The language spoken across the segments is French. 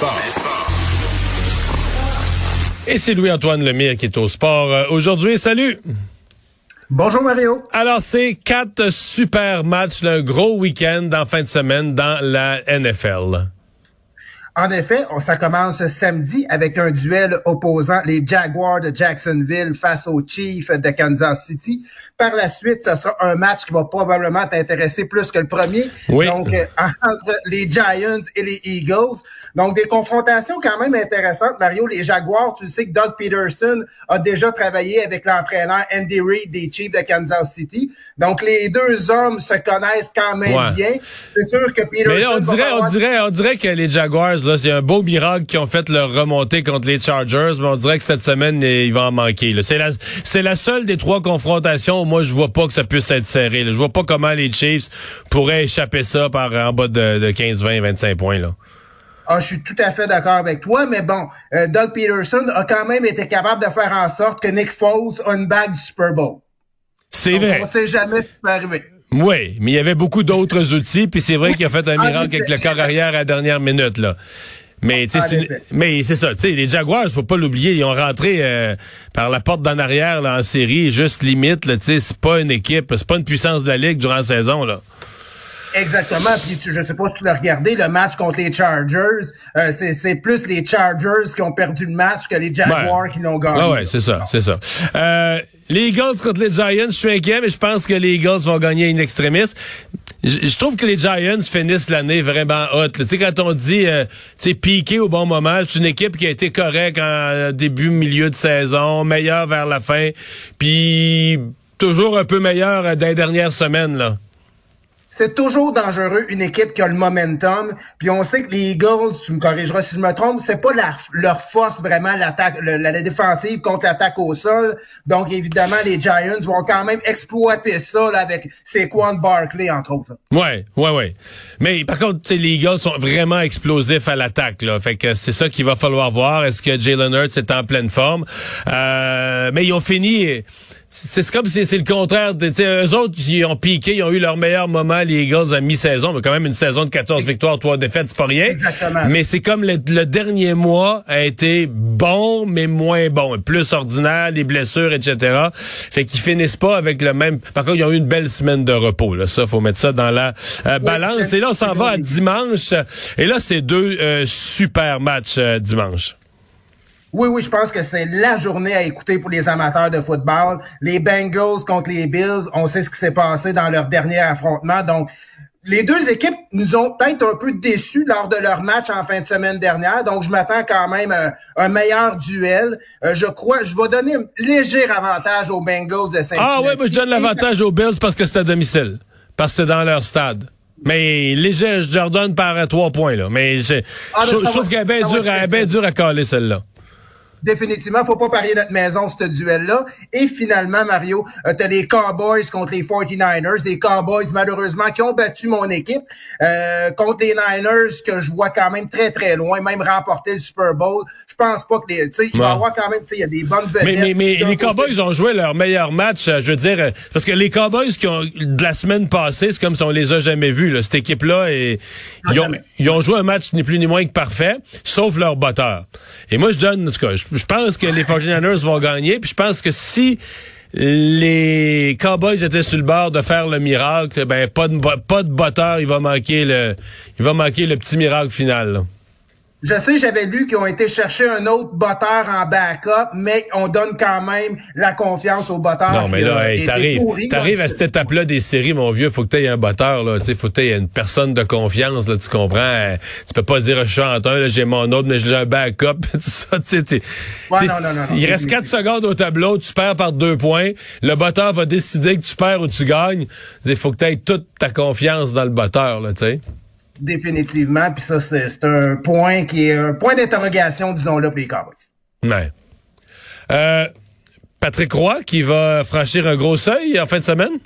Les sports. Et c'est Louis-Antoine Lemire qui est au sport euh, aujourd'hui. Salut! Bonjour Mario. Alors, c'est quatre super matchs, un gros week-end en fin de semaine dans la NFL. En effet, on, ça commence samedi avec un duel opposant les Jaguars de Jacksonville face aux Chiefs de Kansas City. Par la suite, ça sera un match qui va probablement t'intéresser plus que le premier. Oui. Donc, euh, entre les Giants et les Eagles. Donc, des confrontations quand même intéressantes. Mario, les Jaguars, tu sais que Doug Peterson a déjà travaillé avec l'entraîneur Andy Reid des Chiefs de Kansas City. Donc, les deux hommes se connaissent quand même Ouais. bien. C'est sûr que Peterson... Mais là, on dirait, on dirait, on dirait que les Jaguars, c'est un beau miracle qu'ils ont fait leur remontée contre les Chargers, mais on dirait que cette semaine, il va en manquer. C'est la, c'est la seule des trois confrontations où moi, je vois pas que ça puisse être serré. là. Je vois pas comment les Chiefs pourraient échapper ça par en bas de, de 15, 20, 25 points, là. Ah, je suis tout à fait d'accord avec toi, mais bon, euh, Doug Peterson a quand même été capable de faire en sorte que Nick Foles a une bague du Super Bowl. C'est vrai. On sait jamais ce qui peut arriver. Oui, mais il y avait beaucoup d'autres outils, puis c'est vrai qu'il a fait un Ah, miracle avec le corps arrière à la dernière minute, là. Mais tu sais, En c'est une- effet. mais c'est ça, tu sais, les Jaguars, faut pas l'oublier, ils ont rentré euh, par la porte d'en arrière là, en série, juste limite, là, tu sais, c'est pas une équipe, c'est pas une puissance de la ligue durant la saison là. Exactement. Puis tu, je sais pas si tu l'as regardé, le match contre les Chargers, euh, c'est, c'est plus les Chargers qui ont perdu le match que les Jaguars qui l'ont gagné. Ah ouais, c'est ça, c'est ça. Euh, les Eagles contre les Giants, je suis inquiet, mais je pense que les Eagles vont gagner in extremis. Je, trouve que les Giants finissent l'année vraiment là. Tu sais, quand on dit, euh, tu piqué au bon moment, c'est une équipe qui a été correcte en début, milieu de saison, meilleure vers la fin, puis toujours un peu meilleure euh, les dernières semaines, là. C'est toujours dangereux une équipe qui a le momentum. Puis on sait que les Eagles, tu me corrigeras si je me trompe, c'est pas leur force vraiment l'attaque, la, défensive contre l'attaque au sol. Donc évidemment les Giants vont quand même exploiter ça là, avec Saquon Barkley entre autres. là. Ouais, ouais, ouais. Mais par contre, les Eagles sont vraiment explosifs à l'attaque. Là. Fait que c'est ça qu'il va falloir voir. Est-ce que Jalen Hurts est en pleine forme? Euh, mais ils ont fini... C'est comme si c'est le contraire. de- Tu sais, eux autres, ils ont piqué, ils ont eu leur meilleur moment, les Eagles, à mi-saison. Mais quand même, une saison de 14 victoires, 3 défaites, c'est pas rien. Exactement. Mais c'est comme le, le dernier mois a été bon, mais moins bon. Plus ordinaire, les blessures, etc. Fait qu'ils finissent pas avec le même... Par contre, ils ont eu une belle semaine de repos. Là. Ça, faut mettre ça dans la euh, balance. Et là, on s'en va à dimanche. Et là, c'est deux euh, super matchs euh, dimanche. Oui, oui, je pense que c'est la journée à écouter pour les amateurs de football. Les Bengals contre les Bills, on sait ce qui s'est passé dans leur dernier affrontement. Donc, les deux équipes nous ont peut-être un peu déçus lors de leur match en fin de semaine dernière. Donc, je m'attends quand même à un meilleur duel. Euh, je crois, je vais donner un léger avantage aux Bengals de Cincinnati. Ah ouais, moi je donne l'avantage aux Bills parce que c'est à domicile. Parce que c'est dans leur stade. Mais léger, je leur donne par trois points, là. Mais je, Ah, je, va- qu'elle est bien dure, être elle est bien dure à caler, celle-là. Définitivement, faut pas parier notre maison, ce duel-là. Et finalement, Mario, euh, t'as les Cowboys contre les 49ers. Les Cowboys, malheureusement, qui ont battu mon équipe. Euh, contre les Niners, que je vois quand même très, très loin, même remporter le Super Bowl. Je pense pas que les... Tu sais, il va y avoir quand même... Tu sais, il y a des bonnes vedettes. Mais, mais, mais les Cowboys ont joué leur meilleur match, euh, je veux dire, euh, parce que les Cowboys qui ont de la semaine passée, c'est comme si on les a jamais vus. Là. Cette équipe-là, et, ils, ont, ils ont joué un match ni plus ni moins que parfait, sauf leur botteur. Et moi, je donne, en tout cas, je, je pense que les 49ers vont gagner. Puis je pense que si les Cowboys étaient sur le bord de faire le miracle, ben pas de pas de botteur, il va manquer le il va manquer le petit miracle final. Je sais, j'avais lu qu'ils ont été chercher un autre botteur en backup, mais on donne quand même la confiance au botteur. Non, mais là, hey, t'arrives, t'arrives à cette étape-là des séries, mon vieux, faut que t'aies un botteur, là, tu sais, faut que t'aies une personne de confiance, là, tu comprends? Euh, tu peux pas dire, je suis en j'ai mon autre, mais j'ai un backup, tout ça, tu sais, ouais, il reste quatre secondes au tableau, tu perds par deux points, le botteur va décider que tu perds ou tu gagnes, il faut que t'aies toute ta confiance dans le botteur, là, tu sais. Définitivement. Puis ça, c'est un point qui est un point d'interrogation, disons-le, pour les Cowboys. Euh, Patrick Roy qui va franchir un gros seuil en fin de semaine?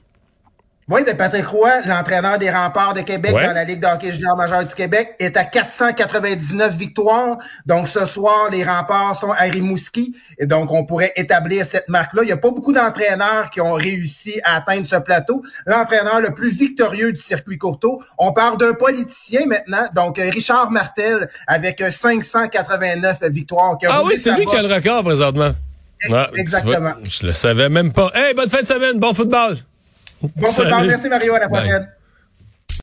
Oui, de Patrick Roy, l'entraîneur des remparts de Québec dans la Ligue de hockey junior majeur du Québec, est à 499 victoires. Donc, ce soir, les remparts sont à Rimouski. Et donc, on pourrait établir cette marque-là. Il n'y a pas beaucoup d'entraîneurs qui ont réussi à atteindre ce plateau. L'entraîneur le plus victorieux du circuit courto. On parle d'un politicien maintenant. Donc, Richard Martel avec 589 victoires. ah oui, c'est lui qui a le record présentement. Exactement. je le savais même pas. Hey, bonne fin de semaine. Bon football. Bon. Merci Mario. À la prochaine.